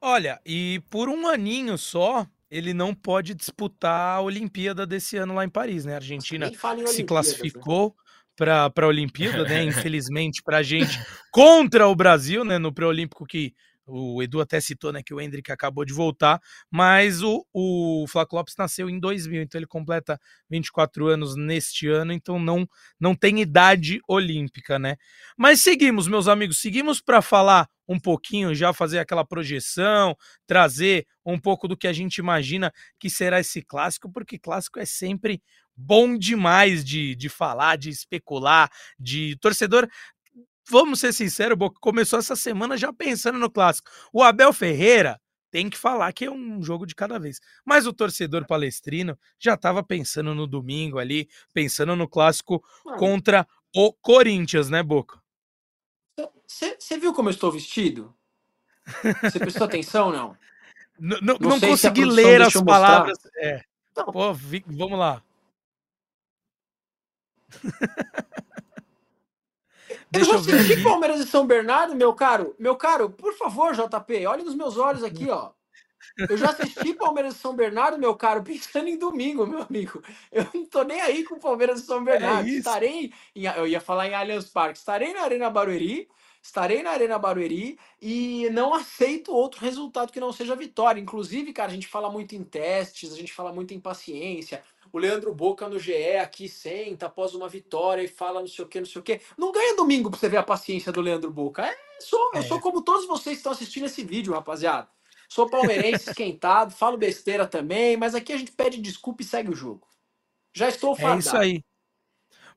Olha, e por um aninho só, ele não pode disputar a Olimpíada desse ano lá em Paris, né? A Argentina se né? classificou né? para a Olimpíada, né? Infelizmente para a gente contra o Brasil, né? No pré-olímpico que o Edu até citou, né, que o Hendrick acabou de voltar, mas o, o Flávio Lopes nasceu em 2000, então ele completa 24 anos neste ano, então não não tem idade olímpica, né? Mas seguimos, meus amigos, seguimos para falar um pouquinho, já fazer aquela projeção, trazer um pouco do que a gente imagina que será esse clássico, porque clássico é sempre bom demais de, de falar, de especular, de torcedor vamos ser sinceros, Boca começou essa semana já pensando no clássico. O Abel Ferreira tem que falar que é um jogo de cada vez. Mas o torcedor palestrino já estava pensando no domingo ali, pensando no clássico Mano. contra o Corinthians, né, Boca? Você viu como eu estou vestido? Você prestou atenção, não? N não, não consegui ler as palavras. É. Pô, vi, vamos lá. Deixa eu, vou assistir Palmeiras e São Bernardo, meu caro. Meu caro, por favor, JP, olhe nos meus olhos aqui, ó. Eu já assisti Palmeiras e São Bernardo, meu caro, pensando em domingo, meu amigo. Eu não tô nem aí com Palmeiras e São é Bernardo. É estarei, em, eu ia falar em Allianz Parque, estarei na Arena Barueri, estarei na Arena Barueri e não aceito outro resultado que não seja vitória. Inclusive, cara, a gente fala muito em testes, a gente fala muito em paciência. O Leandro Boca no GE aqui senta após uma vitória e fala não sei o que, não sei o que. Não ganha domingo pra você ver a paciência do Leandro Boca. É, sou, é. Eu sou como todos vocês que estão assistindo esse vídeo, rapaziada. Sou palmeirense esquentado, falo besteira também, mas aqui a gente pede desculpa e segue o jogo. Já estou fadado. É isso aí.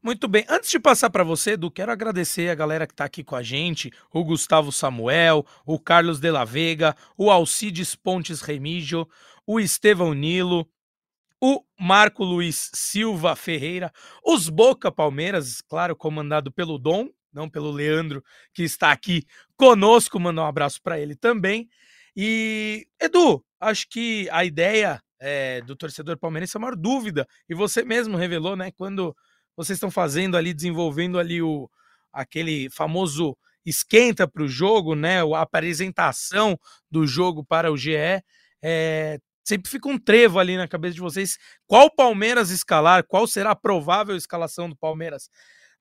Muito bem. Antes de passar para você, Edu, quero agradecer a galera que está aqui com a gente: o Gustavo Samuel, o Carlos de la Vega, o Alcides Pontes Remígio, o Estevão Nilo, o Marco Luiz Silva Ferreira, os Boca Palmeiras, claro, comandado pelo Dom, não pelo Leandro, que está aqui conosco. Mandar um abraço para ele também. E, Edu, acho que a ideia é, do torcedor palmeirense é a maior dúvida, e você mesmo revelou, né, quando vocês estão fazendo ali, desenvolvendo ali o aquele famoso esquenta para o jogo, né, a apresentação do jogo para o GE, é, sempre fica um trevo ali na cabeça de vocês. Qual Palmeiras escalar? Qual será a provável escalação do Palmeiras?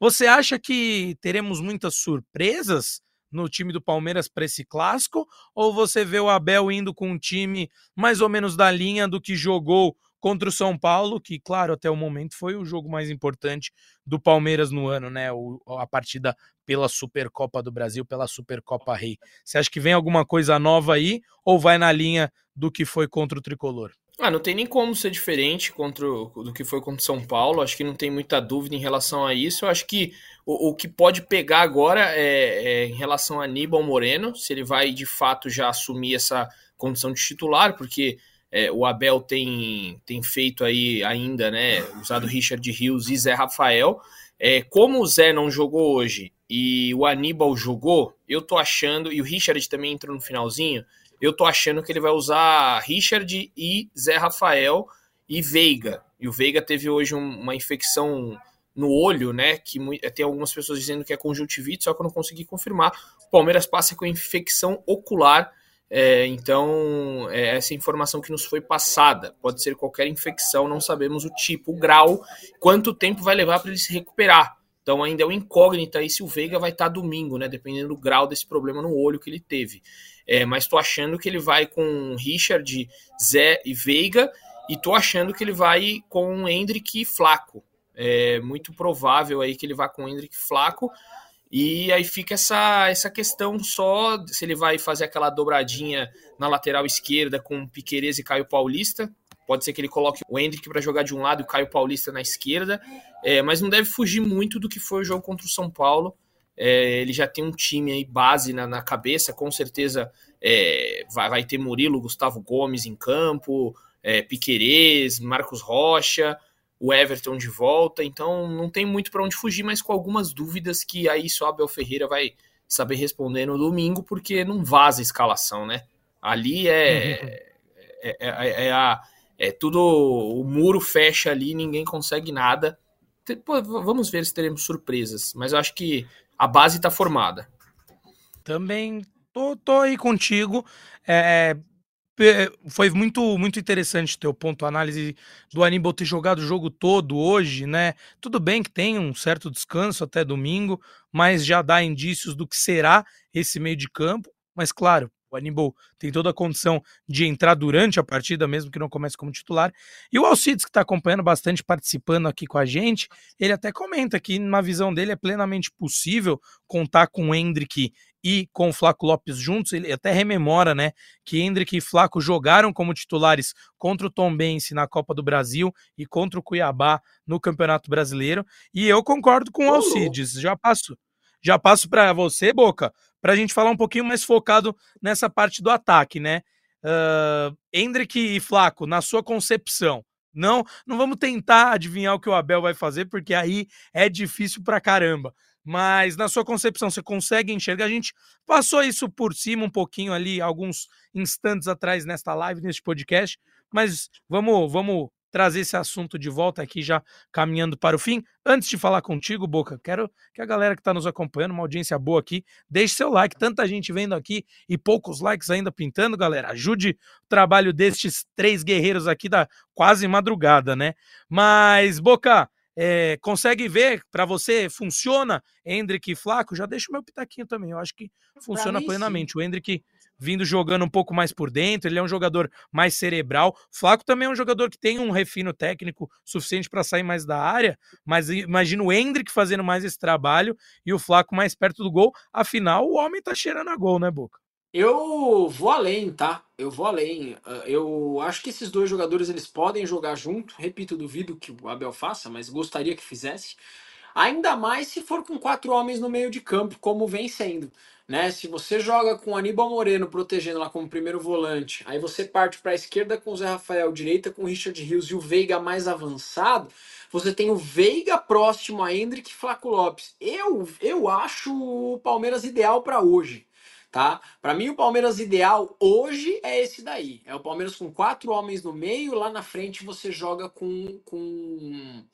Você acha que teremos muitas surpresas no time do Palmeiras para esse clássico? Ou você vê o Abel indo com um time mais ou menos da linha do que jogou contra o São Paulo, que, claro, até o momento foi o jogo mais importante do Palmeiras no ano, né? O, a partida pela Supercopa do Brasil, pela Supercopa Rei. Você acha que vem alguma coisa nova aí ou vai na linha do que foi contra o Tricolor? Ah, não tem nem como ser diferente contra o, do que foi contra o São Paulo. Acho que não tem muita dúvida em relação a isso. Eu acho que o, o que pode pegar agora é, é, em relação a Aníbal Moreno, se ele vai de fato já assumir essa condição de titular, porque é, o Abel tem, tem feito aí ainda, né? Usado Richard Rios e Zé Rafael. É, como o Zé não jogou hoje e o Aníbal jogou, eu tô achando, e o Richard também entrou no finalzinho, eu tô achando que ele vai usar Richard e Zé Rafael e Veiga. E o Veiga teve hoje um, uma infecção no olho, né? Que tem algumas pessoas dizendo que é conjuntivite, só que eu não consegui confirmar. O Palmeiras passa com infecção ocular. É, então, é essa informação que nos foi passada. Pode ser qualquer infecção, não sabemos o tipo, o grau, quanto tempo vai levar para ele se recuperar. Então, ainda é um incógnita aí se o Veiga vai estar domingo, né? Dependendo do grau desse problema no olho que ele teve. É, mas tô achando que ele vai com Richard, Zé e Veiga, e tô achando que ele vai com Hendrick e Flaco. É muito provável aí que ele vá com Hendrick Flaco. E aí fica essa, essa questão só se ele vai fazer aquela dobradinha na lateral esquerda com Piquerez e Caio Paulista. Pode ser que ele coloque o Hendrick para jogar de um lado e o Caio Paulista na esquerda. É, mas não deve fugir muito do que foi o jogo contra o São Paulo. É, ele já tem um time aí base na, na cabeça, com certeza é, vai, vai, ter Murilo, Gustavo Gomes em campo, é, Piquerez, Marcos Rocha, o Everton de volta, então não tem muito para onde fugir, mas com algumas dúvidas que aí só Abel Ferreira vai saber responder no domingo, porque não vaza a escalação, né? Ali é, é, é, é, a, é tudo, o muro fecha ali, ninguém consegue nada. Pô, vamos ver se teremos surpresas, mas eu acho que a base está formada. Também tô, tô aí contigo. É, foi muito muito interessante teu ponto, análise do Aníbal ter jogado o jogo todo hoje, né? Tudo bem que tem um certo descanso até domingo, mas já dá indícios do que será esse meio de campo. Mas claro, o Aníbal tem toda a condição de entrar durante a partida, mesmo que não comece como titular. E o Alcides, que está acompanhando bastante, participando aqui com a gente, ele até comenta que, na visão dele, é plenamente possível contar com o Hendrick e com o Flaco Lopes juntos. Ele até rememora, né, que Hendrick e Flaco jogaram como titulares contra o Tombense na Copa do Brasil e contra o Cuiabá no Campeonato Brasileiro. E eu concordo com o Alcides. Já passo, já passo para você, Boca para a gente falar um pouquinho mais focado nessa parte do ataque, né? Uh, Hendrick e Flaco, na sua concepção, não, não vamos tentar adivinhar o que o Abel vai fazer, porque aí é difícil pra caramba. Mas na sua concepção, você consegue enxergar? A gente passou isso por cima um pouquinho ali, alguns instantes atrás nesta live, neste podcast, mas vamos, vamos trazer esse assunto de volta aqui, já caminhando para o fim. Antes de falar contigo, Boca, quero que a galera que está nos acompanhando, uma audiência boa aqui, deixe seu like. Tanta gente vendo aqui e poucos likes ainda pintando, galera. Ajude o trabalho destes três guerreiros aqui da quase madrugada, né? Mas, Boca, é, consegue ver para você funciona Hendrick e Flaco? Já deixa o meu pitaquinho também. Eu acho que funciona plenamente. Sim. O Hendrick vindo jogando um pouco mais por dentro, ele é um jogador mais cerebral. Flaco também é um jogador que tem um refino técnico suficiente para sair mais da área, mas imagina o Hendrick fazendo mais esse trabalho e o Flaco mais perto do gol. Afinal, o homem tá cheirando a gol, né, Boca? Eu vou além, tá? Eu vou além. Ah, eu acho que esses dois jogadores eles podem jogar junto. Repito, duvido que o Abel faça, mas gostaria que fizesse. Ainda mais se for com quatro homens no meio de campo, como vem sendo né? Se você joga com Aníbal Moreno protegendo lá como primeiro volante, aí você parte para a esquerda com o Zé Rafael, direita com o Richard Rios e o Veiga mais avançado, você tem o Veiga próximo a Hendrick e Flaco Lopes. Eu, eu acho o Palmeiras ideal para hoje. Tá? Para mim, o Palmeiras ideal hoje é esse daí. É o Palmeiras com quatro homens no meio, lá na frente você joga com, com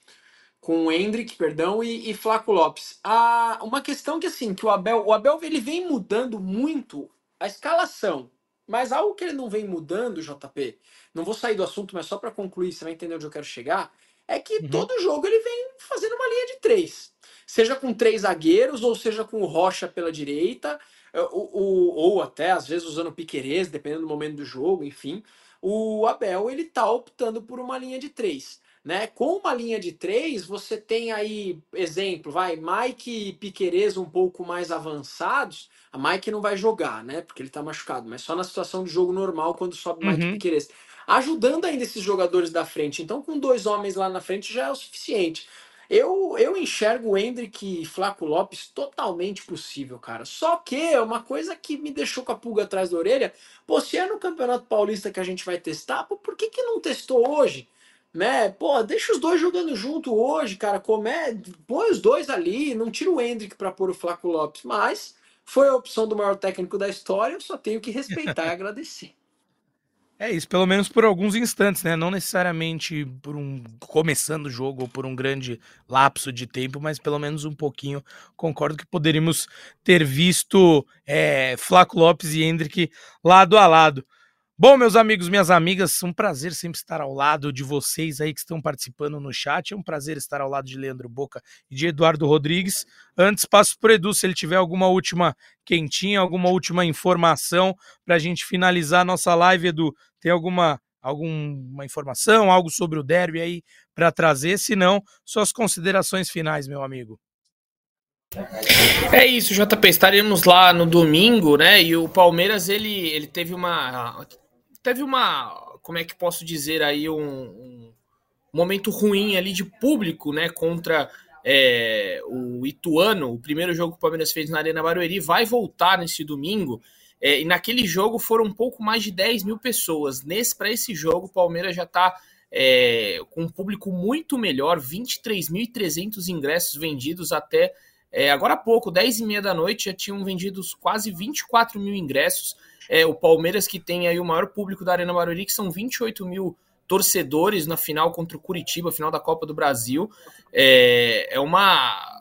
com o Hendrick, perdão, e, e Flaco Lopes. Ah, uma questão que assim, que o Abel, o Abel ele vem mudando muito a escalação, mas algo que ele não vem mudando, JP, não vou sair do assunto, mas só para concluir, você vai entender onde eu quero chegar, é que uhum. todo jogo ele vem fazendo uma linha de três. Seja com três zagueiros, ou seja com o Rocha pela direita, o, o, ou até às vezes usando Piquerez, dependendo do momento do jogo, enfim, o Abel ele tá optando por uma linha de três. Né? Com uma linha de três, você tem aí, exemplo, vai, Mike e Piquerez um pouco mais avançados. A Mike não vai jogar, né? Porque ele tá machucado, mas só na situação de jogo normal, quando sobe Mike Uhum. e Piquerez. Ajudando ainda esses jogadores da frente. Então, com dois homens lá na frente já é o suficiente. Eu, eu enxergo o Hendrick e Flaco Lopes totalmente possível, cara. Só que é uma coisa que me deixou com a pulga atrás da orelha. Pô, se é no Campeonato Paulista que a gente vai testar, pô, por que, que não testou hoje? Né? Pô, deixa os dois jogando junto hoje, cara. Come... Põe os dois ali, não tira o Hendrick para pôr o Flaco Lopes. Mas foi a opção do maior técnico da história, eu só tenho que respeitar e agradecer. É isso, pelo menos por alguns instantes, né? Não necessariamente por um começando o jogo ou por um grande lapso de tempo, mas pelo menos um pouquinho. Concordo que poderíamos ter visto é, Flaco Lopes e Hendrick lado a lado. Bom, meus amigos, minhas amigas, um prazer sempre estar ao lado de vocês aí que estão participando no chat. É um prazer estar ao lado de Leandro Boca e de Eduardo Rodrigues. Antes, passo para o Edu se ele tiver alguma última quentinha, alguma última informação para a gente finalizar a nossa live, Edu. Tem alguma, alguma informação, algo sobre o derby aí para trazer? Se não, suas considerações finais, meu amigo. É isso, JP. Estaremos lá no domingo, né? E o Palmeiras ele, ele teve uma teve uma como é que posso dizer aí um, um momento ruim ali de público, né? Contra é, o Ituano, o primeiro jogo que o Palmeiras fez na Arena Barueri, vai voltar nesse domingo. É, e naquele jogo foram um pouco mais de 10 mil pessoas. Nesse para esse jogo, o Palmeiras já está é, com um público muito melhor, 23.300 ingressos vendidos até é, agora há pouco, 10 e meia da noite, já tinham vendidos quase 24 mil ingressos. É, o Palmeiras, que tem aí o maior público da Arena Barueri, que são 28 mil torcedores na final contra o Curitiba, final da Copa do Brasil. É, é uma.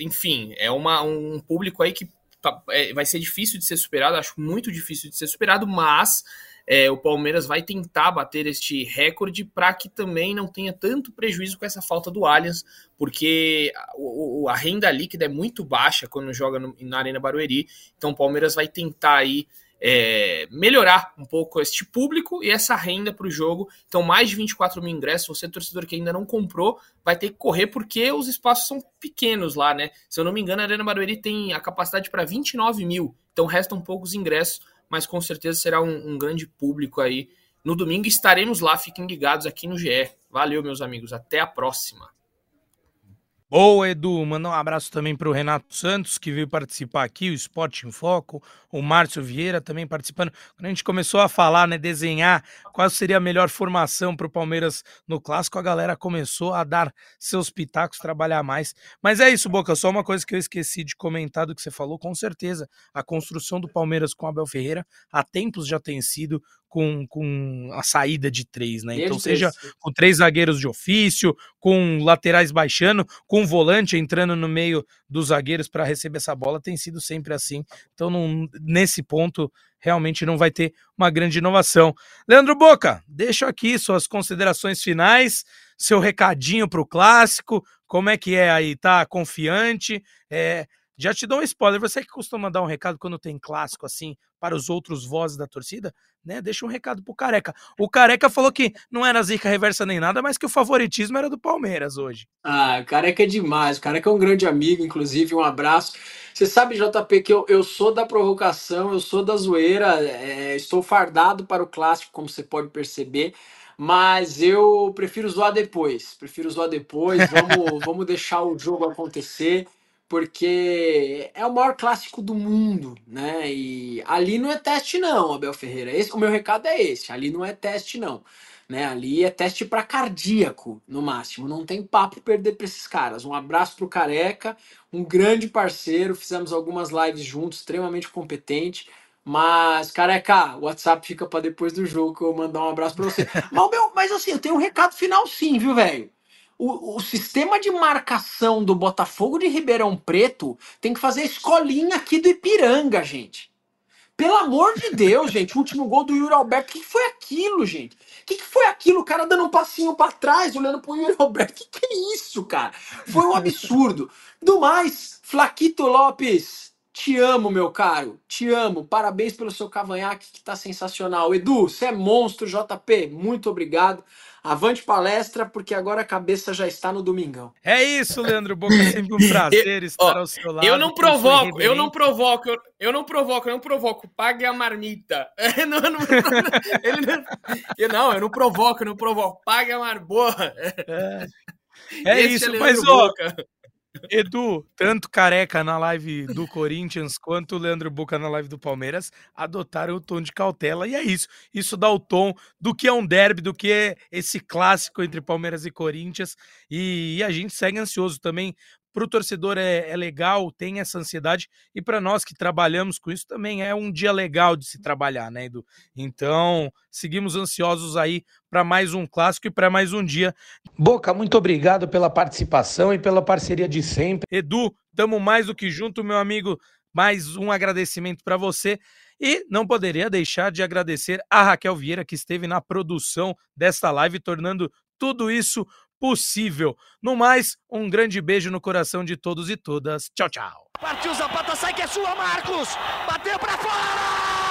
Enfim, é uma, um público aí que tá, é, vai ser difícil de ser superado, acho muito difícil de ser superado, mas é, o Palmeiras vai tentar bater este recorde para que também não tenha tanto prejuízo com essa falta do Allianz, porque a, a renda líquida é muito baixa quando joga no, na Arena Barueri, então o Palmeiras vai tentar aí é, melhorar um pouco este público e essa renda para o jogo. Então, mais de 24 mil ingressos. Você, torcedor que ainda não comprou, vai ter que correr porque os espaços são pequenos lá, né? Se eu não me engano, a Arena Barueri tem a capacidade para 29 mil, então restam poucos ingressos mas com certeza será um, um, grande público aí. No domingo estaremos lá, fiquem ligados aqui no GE. Valeu, meus amigos, até a próxima. Boa, Edu. Manda um abraço também para o Renato Santos, que veio participar aqui, o Esporte em Foco, o Márcio Vieira também participando. Quando a gente começou a falar, né, desenhar qual seria a melhor formação para o Palmeiras no Clássico, a galera começou a dar seus pitacos, trabalhar mais. Mas é isso, Boca, só uma coisa que eu esqueci de comentar do que você falou, com certeza, a construção do Palmeiras com Abel Ferreira há tempos já tem sido com, com a saída de três, né? Então, seja com três zagueiros de ofício, com laterais baixando, com volante entrando no meio dos zagueiros para receber essa bola, tem sido sempre assim. Então, não, nesse ponto, realmente não vai ter uma grande inovação. Leandro Boca, deixo aqui suas considerações finais, seu recadinho para o clássico. Como é que é aí? Tá confiante? É, já te dou um spoiler. Você que costuma dar um recado quando tem clássico assim para os outros vozes da torcida, né? Deixa um recado pro Careca. O Careca falou que não era zica reversa nem nada, mas que o favoritismo era do Palmeiras hoje. Ah, o Careca é demais. O Careca é um grande amigo, inclusive, um abraço. Você sabe, JP, que eu, eu sou da provocação, eu sou da zoeira, é, estou fardado para o clássico, como você pode perceber. Mas eu prefiro zoar depois. Prefiro zoar depois. Vamos, vamos deixar o jogo acontecer porque é o maior clássico do mundo, né? E ali não é teste não, Abel Ferreira. Esse, o meu recado é esse, ali não é teste não, né? Ali é teste para cardíaco, no máximo. Não tem papo perder para esses caras. Um abraço pro Careca, um grande parceiro, fizemos algumas lives juntos, extremamente competente. Mas, careca, o WhatsApp fica para depois do jogo que eu vou mandar um abraço para você. mas, meu, mas assim, eu tenho um recado final sim, viu, velho? O, o, sistema de marcação do Botafogo de Ribeirão Preto tem que fazer escolinha aqui do Ipiranga, gente. Pelo amor de Deus, gente. O último gol do Yuri Alberto. O que, que foi aquilo, gente? O que, que foi aquilo? O cara dando um passinho para trás, olhando pro Yuri Alberto. O que, que é isso, cara? Foi um absurdo. Do mais, Flaquito Lopes, te amo, meu caro. Te amo. Parabéns pelo seu cavanhaque que tá sensacional. Edu, você é monstro, JP. Muito obrigado. Avante palestra, porque agora a cabeça já está no domingão. É isso, Leandro Boca. Sempre um prazer estar Ó, ao seu lado. Eu não provoco, eu não provoco, eu, eu não provoco, eu não provoco. Pague a marmita. Eu não, eu não- ele não, eu não, eu não provoco, eu não provoco. Pague a marboa. É Esse isso, Leandro mas ó. Edu, tanto careca na live do Corinthians quanto o Leandro Boca na live do Palmeiras adotaram o tom de cautela e é isso. Isso dá o tom do que é um derby, do que é esse clássico entre Palmeiras e Corinthians. E, e a gente segue ansioso também. Para o torcedor é, é legal, tem essa ansiedade, e para nós que trabalhamos com isso também é um dia legal de se trabalhar, né, Edu? Então, seguimos ansiosos aí para mais um clássico e para mais um dia Boca, muito obrigado pela participação e pela parceria de sempre. Edu, tamo mais do que junto, meu amigo. Mais um agradecimento para você. E não poderia deixar de agradecer a Raquel Vieira, que esteve na produção desta live, tornando tudo isso possível. No mais, um grande beijo no coração de todos e todas. Tchau, tchau. Partiu Zapata, sai que é sua, Marcos! Bateu pra fora!